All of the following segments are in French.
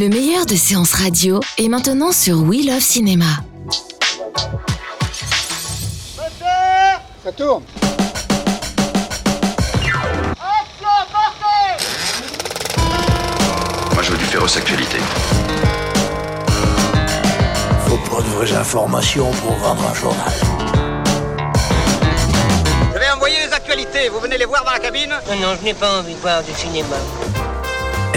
Le meilleur de séances radio est maintenant sur We Love Cinéma. Ça tourne. Moi, je veux du féroce actualité. Faut pas de vraies informations pour vendre un journal. Je vais envoyer les actualités. Vous venez les voir dans la cabine? Non, non, je n'ai pas envie de voir du cinéma.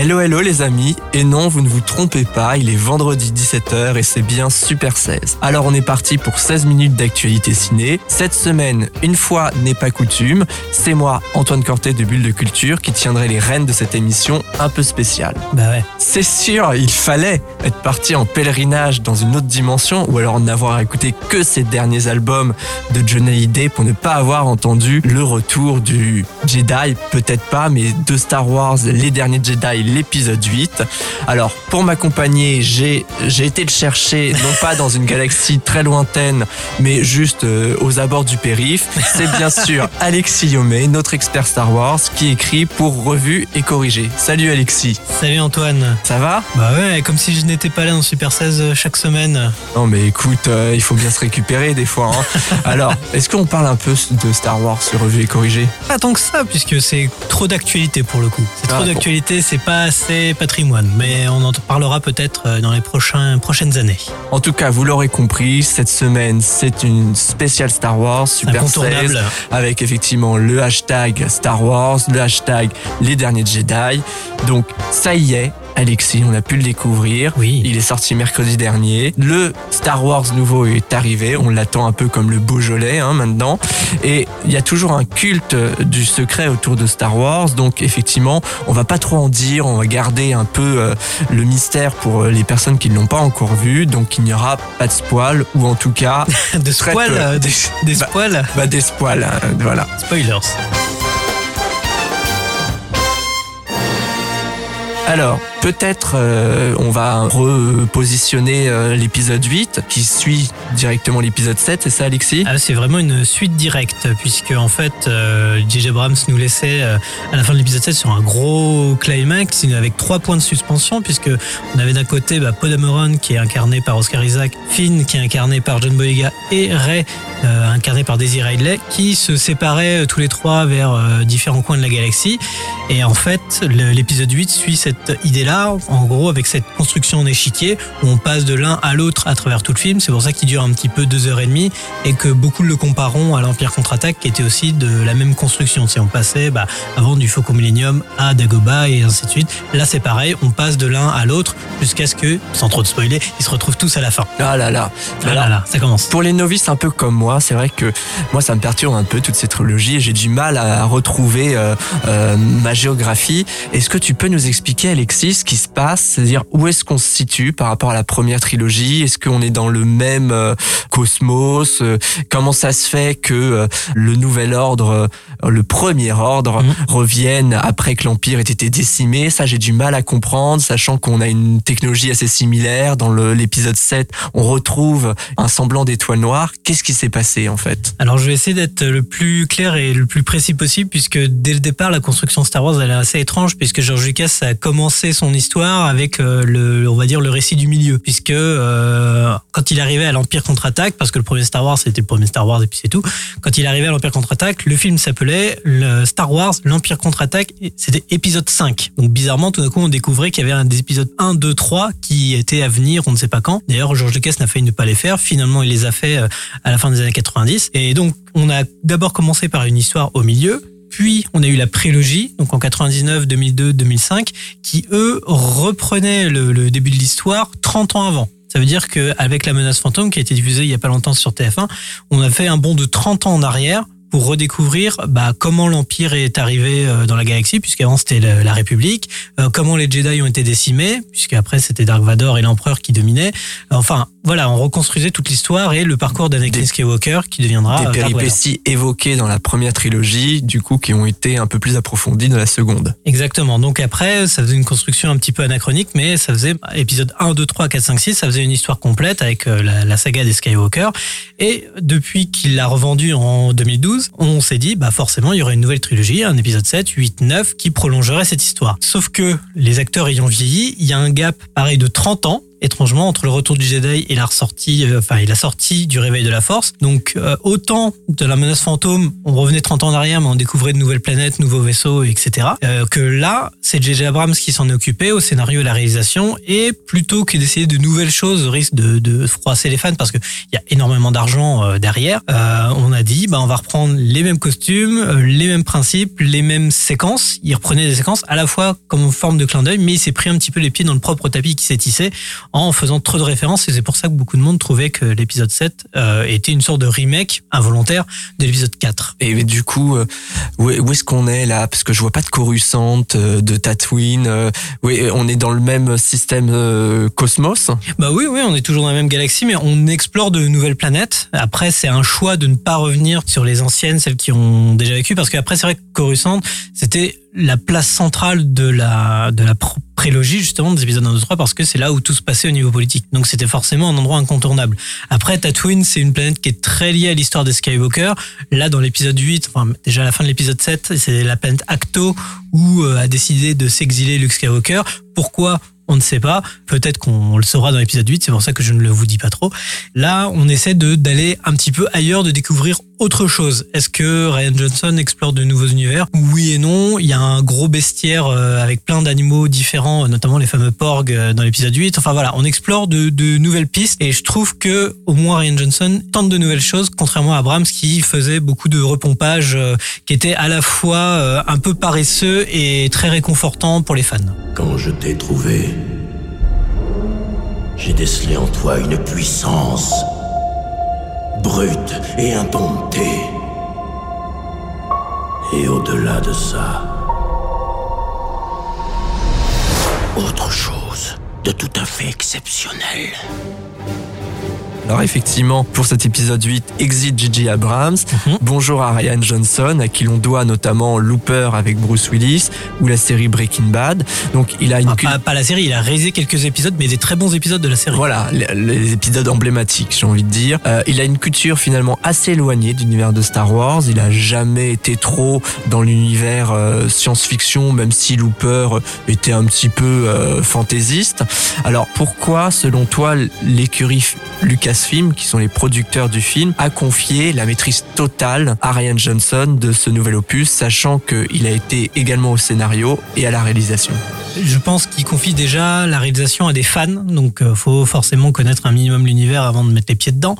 Hello hello les amis, et non vous ne vous trompez pas, il est vendredi 17h et c'est bien Super 16. Alors on est parti pour 16 minutes d'actualité ciné. Cette semaine, une fois n'est pas coutume, c'est moi, Antoine Cortet de Bulle de Culture, qui tiendrai les rênes de cette émission un peu spéciale. Bah ouais. C'est sûr, il fallait être parti en pèlerinage dans une autre dimension ou alors n'avoir écouté que ces derniers albums de Johnny Hallyday pour ne pas avoir entendu le retour du Jedi, peut-être pas, mais de Star Wars, les derniers Jedi, l'épisode 8. Alors, pour m'accompagner, j'ai, j'ai été le chercher, non pas dans une galaxie très lointaine, mais juste euh, aux abords du périph. C'est bien sûr Alexis Yomé, notre expert Star Wars, qui écrit pour Revue et Corrigé. Salut Alexis, Salut Antoine. ça va? Bah ouais, comme si je n'étais pas là dans Super 16 euh, chaque semaine. Non mais écoute, euh, il faut bien se récupérer des fois. hein. Alors, est-ce qu'on parle un peu de Star Wars sur Revue et Corrigé Pas tant que ça, puisque c'est trop d'actualité pour le coup. C'est Ah, trop bon. d'actualité, c'est pas assez patrimoine. Mais on en parlera peut-être euh, dans les prochains, prochaines années. En tout cas, vous l'aurez compris, cette semaine, c'est une spéciale Star Wars, Super 16, Incontournable. avec effectivement le hashtag Star Wars, le hashtag Les Derniers Jedi. Donc, ça y est, Alexis, on a pu le découvrir. Oui. Il est sorti mercredi dernier. Le Star Wars nouveau est arrivé. On l'attend un peu comme le Beaujolais hein, maintenant. Et il y a toujours un culte du secret autour de Star Wars. Donc effectivement, on va pas trop en dire. On va garder un peu euh, le mystère pour euh, les personnes qui ne l'ont pas encore vu. Donc il n'y aura pas de spoil ou en tout cas De spoil, euh, des, des Bah. spoils, bah, des spoils. voilà. spoilers. Alors, peut-être euh, on va repositionner euh, l'épisode 8 qui suit directement l'épisode 7, c'est ça Alexis? Ah, c'est vraiment une suite directe, puisque en fait, euh, J.J. Abrams nous laissait euh, à la fin de l'épisode 7 sur un gros climax avec trois points de suspension, puisque on avait d'un côté bah, Dameron qui est incarné par Oscar Isaac, Finn qui est incarné par John Boyega et Ray euh, incarné par Daisy Ridley, qui se séparaient euh, tous les trois vers euh, différents coins de la galaxie. Et en fait, l'épisode 8 suit cette idée-là, en gros, avec cette construction en échiquier, où on passe de l'un à l'autre à travers tout le film. C'est pour ça qu'il dure un petit peu deux heures et demie, et que beaucoup le compareront à l'Empire contre-attaque, qui était aussi de la même construction. C'est on passait bah, avant du Faucon Millennium à Dagobah et ainsi de suite. Là, c'est pareil, on passe de l'un à l'autre jusqu'à ce que, sans trop de spoiler, ils se retrouvent tous à la fin. Ah là là. Ah Alors, là là, ça commence. Pour les novices un peu comme moi, c'est vrai que moi ça me perturbe un peu toute cette trilogie et j'ai du mal à retrouver euh, euh, ma géographie. Est-ce que tu peux nous expliquer Alexis ce qui se passe, c'est-à-dire où est-ce qu'on se situe par rapport à la première trilogie? Est-ce qu'on est dans le même euh, cosmos? Euh, Comment ça se fait que euh, le nouvel ordre, le premier ordre, Mhm. revienne après que l'empire ait été décimé? Ça j'ai du mal à comprendre, sachant qu'on a une technologie assez similaire. Dans l'épisode 7, on retrouve un semblant d'étoile noire. Qu'est-ce qui s'est passé en fait? Alors je vais essayer d'être le plus clair et le plus précis possible puisque dès le départ la construction Star Wars elle est assez étrange puisque George Lucas a commencé son histoire avec euh, le on va dire le récit du milieu. Puisque euh, quand il arrivait à l'Empire contre-attaque parce que le premier Star Wars c'était le premier Star Wars et puis c'est tout quand il arrivait à l'Empire contre-attaque le film s'appelait le Star Wars l'Empire contre-attaque c'était épisode 5 donc bizarrement tout d'un coup on découvrait qu'il y avait un des épisodes 1 2 3 qui étaient à venir on ne sait pas quand. D'ailleurs George Lucas n'a failli ne pas les faire. Finalement il les a fait euh, à la fin des années 90. Et donc, on a d'abord commencé par une histoire au milieu, puis on a eu la prélogie, donc en 99, 2002, 2005, qui eux reprenaient le, début de l'histoire 30 ans avant. Ça veut dire qu'avec La menace fantôme, qui a été diffusée il y a pas longtemps sur TF1, on a fait un bond de 30 ans en arrière pour redécouvrir bah, comment l'Empire est arrivé euh, dans la galaxie, puisqu'avant c'était la République, euh, comment les Jedi ont été décimés, puisqu'après c'était Dark Vador et l'Empereur qui dominaient. Enfin, voilà, on reconstruisait toute l'histoire et le parcours d'Anakin Skywalker qui deviendra Des euh, péripéties évoquées dans la première trilogie, du coup, qui ont été un peu plus approfondies dans la seconde. Exactement. Donc après, ça faisait une construction un petit peu anachronique, mais ça faisait épisode 1, 2, 3, 4, 5, 6, ça faisait une histoire complète avec euh, la, la saga des Skywalker. Et depuis qu'il l'a revendu en 2012, 12, on s'est dit, bah forcément, il y aurait une nouvelle trilogie, un épisode 7, 8, 9, qui prolongerait cette histoire. Sauf que les acteurs ayant vieilli, il y a un gap pareil de 30 ans étrangement entre le retour du Jedi et la ressortie, euh, enfin et la sortie du réveil de la Force. Donc euh, autant de la menace fantôme, on revenait 30 ans en arrière, mais on découvrait de nouvelles planètes, nouveaux vaisseaux, etc. Euh, que là, c'est J.J. Abrams qui s'en occupé au scénario et à la réalisation, et plutôt que d'essayer de nouvelles choses, au risque de, de froisser les fans, parce qu'il y a énormément d'argent derrière, on a dit, bah on va reprendre les mêmes costumes, les mêmes principes, les mêmes séquences. Il reprenait des séquences à la fois comme forme de clin d'œil, mais il s'est pris un petit peu les pieds dans le propre tapis qui s'est tissé en faisant trop de références et c'est pour ça que beaucoup de monde trouvait que l'épisode 7 euh, était une sorte de remake involontaire de l'épisode 4. Et du coup, euh, où est-ce qu'on est là? Parce que je vois pas de Coruscant, euh, de Tatooine. oui, on est dans le même système cosmos. Bah oui, oui, on est toujours dans la même galaxie, mais on explore de nouvelles planètes. Après, c'est un choix de ne pas revenir sur les anciennes, celles qui ont déjà vécu, parce qu'après, c'est vrai que Coruscant, c'était la place centrale de la de la prélogie justement des épisodes 1, 2, 3 parce que c'est là où tout se passait au niveau politique. Donc c'était forcément un endroit incontournable. Après Tatooine, c'est une planète qui est très liée à l'histoire des Skywalker. Là dans l'épisode 8, enfin déjà à la fin de l'épisode 7, c'est la planète Acto où euh, a décidé de s'exiler Luke Skywalker. Pourquoi? On ne sait pas. Peut-être qu'on le saura dans l'épisode 8, c'est pour ça que je ne le vous dis pas trop. Là, on essaie d'aller un petit peu ailleurs, de découvrir autre chose. Est-ce que Ryan Johnson explore de nouveaux univers? Oui et non. Il y a un gros bestiaire euh, avec plein d'animaux différents, notamment les fameux porgs euh, dans l'épisode 8. Enfin voilà, on explore de, nouvelles pistes et je trouve que au moins Ryan Johnson tente de nouvelles choses, contrairement à Abrams qui faisait beaucoup de repompage, euh, qui était à la fois un peu paresseux et très réconfortant pour les fans. Quand je t'ai trouvé, j'ai décelé en toi une puissance brute et indomptée. Et au-delà de ça, autre chose de tout à fait exceptionnel. Alors effectivement, pour cet épisode 8, exit Gigi Abrams. Mhm. Bonjour à Ryan Johnson, à qui l'on doit notamment Looper avec Bruce Willis ou la série Breaking Bad. Donc il a une ah, pas, la série, il a réalisé quelques épisodes, mais des très bons épisodes de la série. Voilà, les, épisodes emblématiques, j'ai envie de dire. Euh, il a une culture finalement assez éloignée de l'univers de Star Wars. Il a jamais été trop dans l'univers euh, science-fiction, même si Looper était un petit peu euh, fantaisiste. Alors pourquoi, selon toi, l'écurie Lucas Film, qui sont les producteurs du film, a confié la maîtrise totale à Ryan Johnson de ce nouvel opus, sachant qu'il a été également au scénario et à la réalisation. Je pense qu'il confie déjà la réalisation à des fans, donc euh, faut forcément connaître un minimum l'univers avant de mettre les pieds dedans.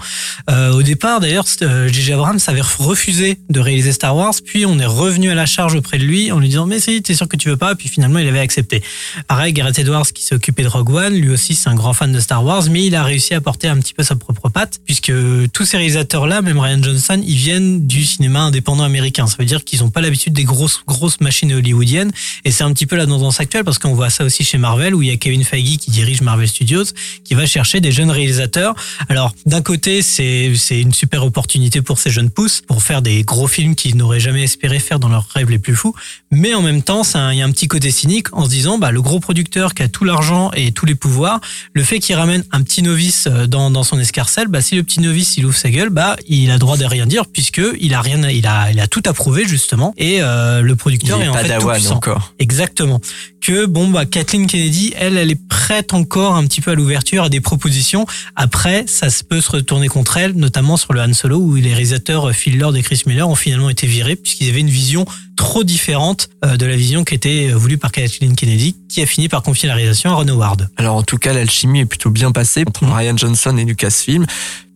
Euh, au départ, d'ailleurs, J.J. Euh, Abrams avait refusé de réaliser Star Wars, puis on est revenu à la charge auprès de lui en lui disant mais si, t'es sûr que tu veux pas, puis finalement il avait accepté. Pareil, Gareth Edwards qui s'est occupé de Rogue One, lui aussi c'est un grand fan de Star Wars, mais il a réussi à porter un petit peu sa propre patte, puisque tous ces réalisateurs-là, même Ryan Johnson, ils viennent du cinéma indépendant américain. Ça veut dire qu'ils n'ont pas l'habitude des grosses grosses machines hollywoodiennes, et c'est un petit peu la tendance actuelle parce qu'on voit ça aussi chez Marvel, où il y a Kevin Feige qui dirige Marvel Studios, qui va chercher des jeunes réalisateurs. Alors d'un côté, c'est une super opportunité pour ces jeunes pousses pour faire des gros films qu'ils n'auraient jamais espéré faire dans leurs rêves les plus fous, mais en même temps, il y a un petit côté cynique en se disant, bah le gros producteur qui a tout l'argent et tous les pouvoirs, le fait qu'il ramène un petit novice euh, dans dans son escarcelle, bah, si le petit novice il ouvre sa gueule, bah il a droit de rien dire puisque il a rien, il a, il a tout approuvé justement et euh, le producteur est, en fait tout puissant. encore. Exactement. Que bon bah Kathleen Kennedy, elle, elle est prête encore un petit peu à l'ouverture à des propositions. Après, ça peut se retourner contre elle, notamment sur le Han Solo où les réalisateurs Phil Lord et Chris Miller ont finalement été virés puisqu'ils avaient une vision trop différente euh, de la vision qui était voulue par Kathleen Kennedy, qui a fini par confier la réalisation à Ron Howard. Alors en tout cas, l'alchimie est plutôt bien passée entre mm. Ryan Johnson et Lucasfilm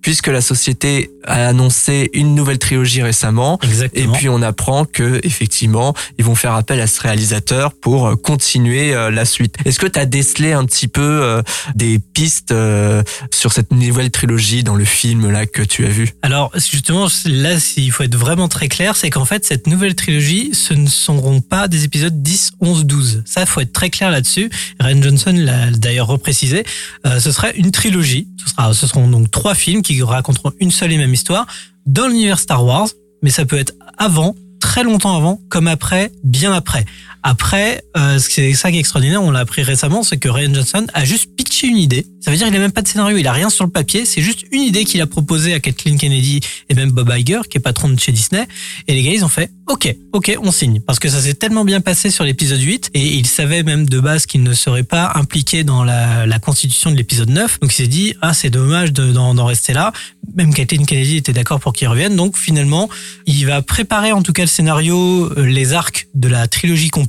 puisque la société a annoncé une nouvelle trilogie récemment. Exactement. Et puis on apprend que effectivement, ils vont faire appel à ce réalisateur pour euh, continuer euh, la suite. Est-ce que tu as décelé un petit peu euh, des pistes sur cette nouvelle trilogie dans le film là que tu as vu? Alors justement, là, il faut être vraiment très clair, c'est qu'en fait cette nouvelle trilogie, ce ne seront pas des épisodes 10, 11, 12. Ça, faut être très clair là-dessus. Ryan Johnson l'a d'ailleurs reprécisé. ce serait une trilogie. Ce sera, ce seront donc trois films qui raconteront une seule et même histoire dans l'univers Star Wars, mais ça peut être avant, très longtemps avant, comme après, bien après. Après, euh, c'est ça qui est extraordinaire, on l'a appris récemment, c'est que Ryan Johnson a juste pitché une idée. Ça veut dire qu'il a même pas de scénario, il a rien sur le papier. C'est juste une idée qu'il a proposée à Kathleen Kennedy et même Bob Iger, qui est patron de chez Disney. Et les gars, ils ont fait OK, OK, on signe. Parce que ça s'est tellement bien passé sur l'épisode 8 et il savait même de base qu'il ne serait pas impliqué dans la, constitution de l'épisode 9. Donc il s'est dit, ah, c'est dommage de- d'en d'en rester là. Même Kathleen Kennedy était d'accord pour qu'il revienne. Donc finalement, il va préparer en tout cas le scénario, euh, les arcs de la trilogie complète,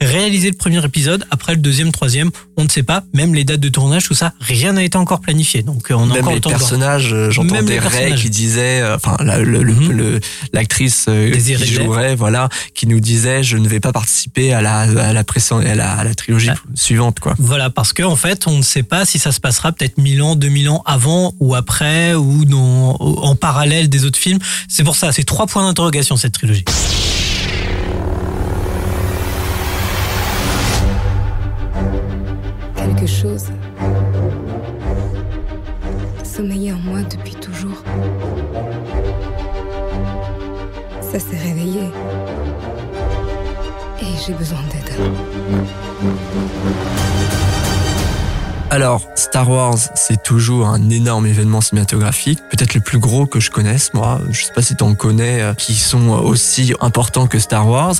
réaliser le premier épisode. Après le deuxième, troisième, on ne sait pas. Même les dates de tournage, tout ça, rien n'a été encore planifié. Donc euh, on a Même encore les personnages, euh, j'entendais Ray qui disait, euh, enfin la- le- Mhm. l'actrice qui jouerait, voilà, qui nous disait, je ne vais pas participer à la à la à la, à la trilogie suivante, quoi. Voilà, parce que en fait, on ne sait pas si ça se passera peut-être 1000 ans, 2000 ans avant ou après ou dans, en parallèle des autres films. C'est pour ça, c'est trois points d'interrogation cette trilogie. Chose sommeillait en moi depuis toujours. Ça s'est réveillé. Et j'ai besoin d'aide. Alors, Star Wars, c'est toujours un énorme événement cinématographique, peut-être le plus gros que je connaisse, moi. Je sais pas si t'en connais, euh, qui sont aussi importants que Star Wars.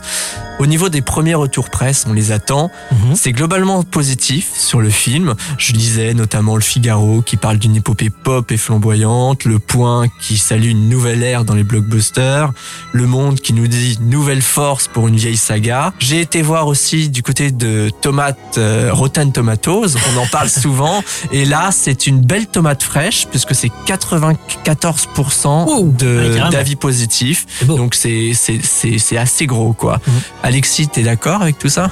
Au niveau des premiers retours presse, on les attend. Mhm. C'est globalement positif sur le film. Je lisais notamment Le Figaro qui parle d'une épopée pop et flamboyante, Le Point qui salue une nouvelle ère dans les blockbusters, Le Monde qui nous dit nouvelle force pour une vieille saga. J'ai été voir aussi du côté de tomates euh, Rotten Tomatoes, on en parle souvent et là c'est une belle tomate fraîche puisque c'est 94% Ouh, ouais, de carrément. d'avis positifs. Donc c'est c'est c'est c'est assez gros quoi. Mhm. Alexis, t'es d'accord avec tout ça?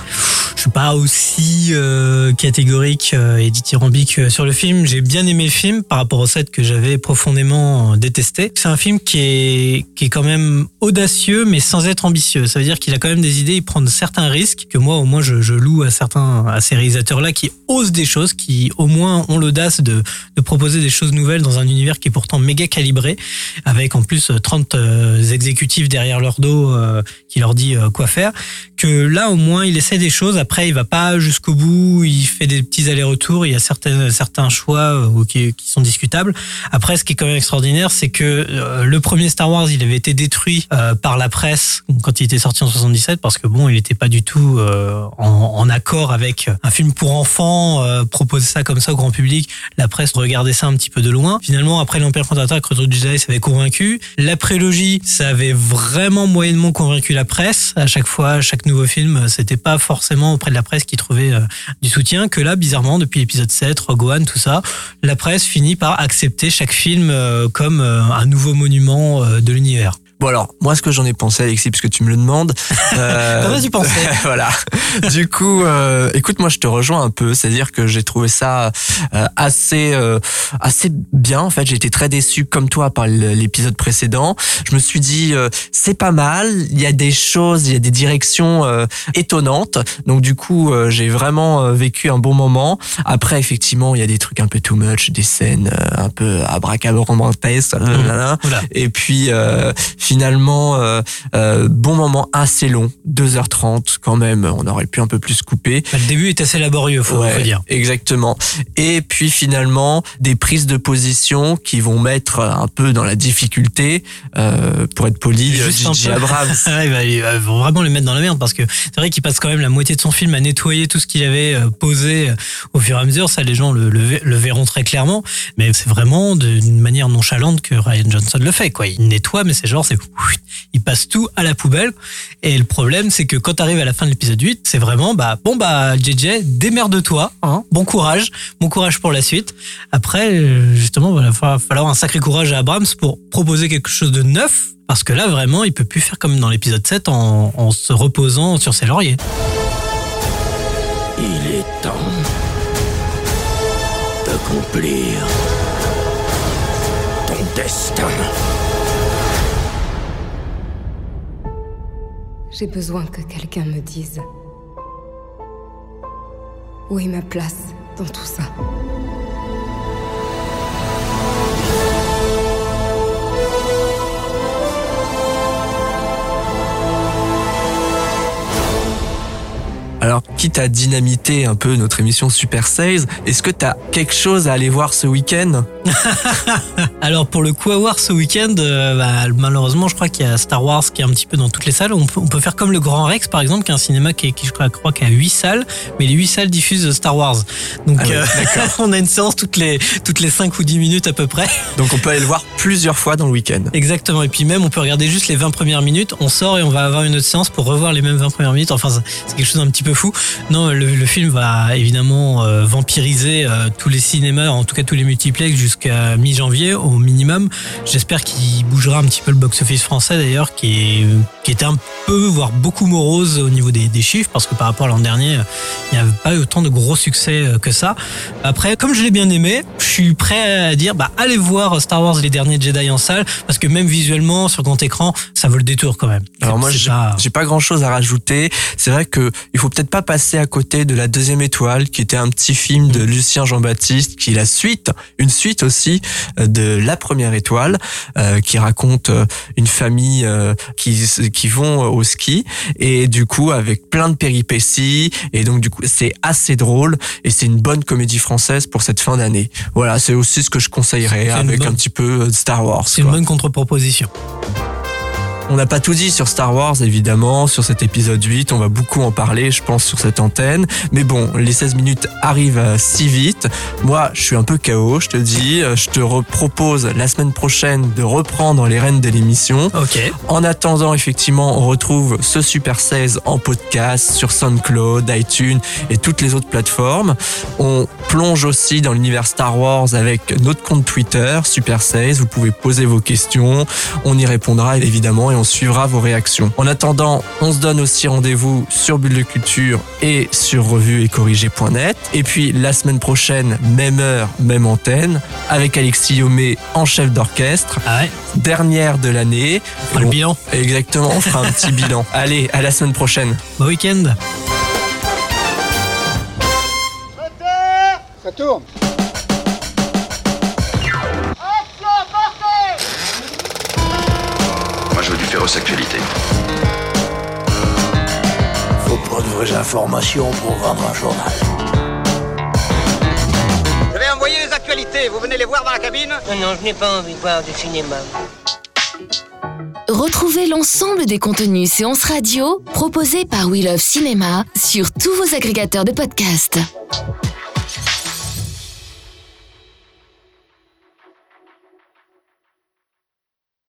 Je suis pas aussi euh, catégorique euh, et dithyrambique euh, sur le film. J'ai bien aimé le film par rapport au set que j'avais profondément détesté. C'est un film qui est qui est quand même audacieux mais sans être ambitieux. Ça veut dire qu'il a quand même des idées, il prend certains risques que moi au moins je, je loue à certains à ces réalisateurs là qui osent des choses, qui au moins ont l'audace de proposer des choses nouvelles dans un univers qui est pourtant méga calibré avec en plus euh, 30 euh, exécutifs derrière leur dos euh, qui leur dit euh, quoi faire. Que là au moins il essaie des choses. Après il va pas jusqu'au bout. Il fait des petits allers-retours. Il y a certains certains choix euh, qui, sont discutables. Après ce qui est quand même extraordinaire c'est que euh, le premier Star Wars il avait été détruit euh, par la presse quand il était sorti en 77 parce que bon il était pas du tout euh, en, accord avec un film pour enfants euh, proposer ça comme ça au grand public. La presse regardait ça un petit peu de loin. Finalement après l'Empire contre-attaque Retour du Jedi ça avait convaincu. La prélogie ça avait vraiment moyennement convaincu la presse. À chaque fois chaque nouveau film euh, c'était pas forcément auprès de la presse qui trouvait euh, du soutien. Que là bizarrement depuis l'épisode 7 Rogue One tout ça la presse finit par accepter chaque film euh, comme un nouveau monument de l'univers Bon alors, moi ce que j'en ai pensé Alexis, puisque tu me le demandes. euh, Qu'en as-tu pensé Voilà. Du coup, euh, écoute, moi je te rejoins un peu, c'est-à-dire que j'ai trouvé ça euh, assez euh, assez bien. En fait, j'ai été très déçu comme toi par l'épisode précédent. Je me suis dit euh, c'est pas mal. Il y a des choses, il y a des directions euh, étonnantes. Donc du coup, euh, j'ai vraiment vécu un bon moment. Après, effectivement, il y a des trucs un peu too much, des scènes euh, un peu abracadabrantesques. Voilà. Et puis euh, finalement, euh, euh, bon moment assez long, 2h30 quand même, on aurait pu un peu plus couper. Bah, le début est assez laborieux faut, Ouais, faut dire Exactement. Et puis finalement, des prises de position qui vont mettre un peu dans la difficulté, euh, pour être poli, peu. Abrams. Ah, il va vraiment le mettre dans la merde parce que c'est vrai qu'il passe quand même la moitié de son film à nettoyer tout ce qu'il avait posé au fur et à mesure. Ça, les gens le, le, ve- le verront très clairement. Mais c'est vraiment d'une manière nonchalante que Ryan Johnson le fait. Quoi. Il nettoie, mais c'est genre, c'est il passe tout à la poubelle. Et le problème, c'est que quand tu arrives à la fin de l'épisode 8, c'est vraiment, bah, bon, bah, JJ, démerde-toi, hein, bon courage, bon courage pour la suite. Après, euh, justement, il va falloir- falloir un sacré courage à Abrams pour proposer quelque chose de neuf. Parce que là, vraiment, il peut plus faire comme dans l'épisode 7 en, en se reposant sur ses lauriers. Il est temps d'accomplir ton destin. J'ai besoin que quelqu'un me dise où est ma place dans tout ça. Alors, quitte à dynamiter un peu notre émission Super 16, est-ce que t'as quelque chose à aller voir ce week-end? Alors pour le coup à voir ce week-end, euh, bah, malheureusement je crois qu'il y a Star Wars qui est un petit peu dans toutes les salles. On peut, on peut faire comme le Grand Rex par exemple, qui est un cinéma qui, est- qui je crois, crois a 8 salles, mais les 8 salles diffusent Star Wars. Donc Ah euh, on a une séance toutes les, toutes les 5 ou 10 minutes à peu près. Donc on peut aller le voir plusieurs fois dans le week-end. Exactement. Et puis même, on peut regarder juste les 20 premières minutes. On sort et on va avoir une autre séance pour revoir les mêmes 20 premières minutes. Enfin, c'est quelque chose d'un petit peu fou. Non, le, le film va évidemment euh, vampiriser tous les cinémas, en tout cas tous les multiplex jusqu'à mi-janvier au minimum. J'espère qu'il bougera un petit peu le box-office français d'ailleurs, qui, est, qui était un peu, voire beaucoup morose au niveau des, des chiffres, parce que par rapport à l'an dernier, il n'y avait pas eu autant de gros succès euh, que ça. Après, comme je l'ai bien aimé, je suis prêt à dire, bah, allez voir Star Wars les derniers Jedi en salle, parce que même visuellement, sur grand écran, ça vaut le détour quand même. Alors moi, j'ai pas- pas grand chose à rajouter. C'est vrai que il faut peut-être pas passer à côté de la deuxième étoile, qui était un petit film de Lucien Jean-Baptiste, qui est la suite, une suite aussi euh, de la première étoile, euh, qui raconte euh, une famille euh, qui qui vont au ski et du coup avec plein de péripéties et donc du coup c'est assez drôle et c'est une bonne comédie française pour cette fin d'année. Voilà, c'est aussi ce que je conseillerais avec bonne- un petit peu de Star Wars. C'est une bonne contre-proposition. On n'a pas tout dit sur Star Wars, évidemment, sur cet épisode 8. On va beaucoup en parler, je pense, sur cette antenne. Mais bon, les 16 minutes arrivent euh, si vite. Moi, je suis un peu KO, je te dis. Euh, Je te propose la semaine prochaine de reprendre les rênes de l'émission. Ok. En attendant, effectivement, on retrouve ce Super 16 en podcast sur SoundCloud, iTunes et toutes les autres plateformes. On plonge aussi dans l'univers Star Wars avec notre compte Twitter, Super 16. Vous pouvez poser vos questions. On y répondra évidemment et on suivra vos réactions. En attendant, on se donne aussi rendez-vous sur Bulle de Culture et sur revue et corrigé.net. Et puis la semaine prochaine, même heure, même antenne, avec Alexis Yomé en chef d'orchestre, Ah ouais, dernière de l'année. on fera le bilan. Exactement, on fera un petit bilan. Allez, à la semaine prochaine. Bon week-end. Ça tourne Féroce actualité. Faut pas de vraies informations pour vendre un journal. Je vais envoyer les actualités, vous venez les voir dans la cabine? Non, non, je n'ai pas envie de voir du cinéma. Retrouvez l'ensemble des contenus séances radio proposés par We Love Cinéma sur tous vos agrégateurs de podcasts.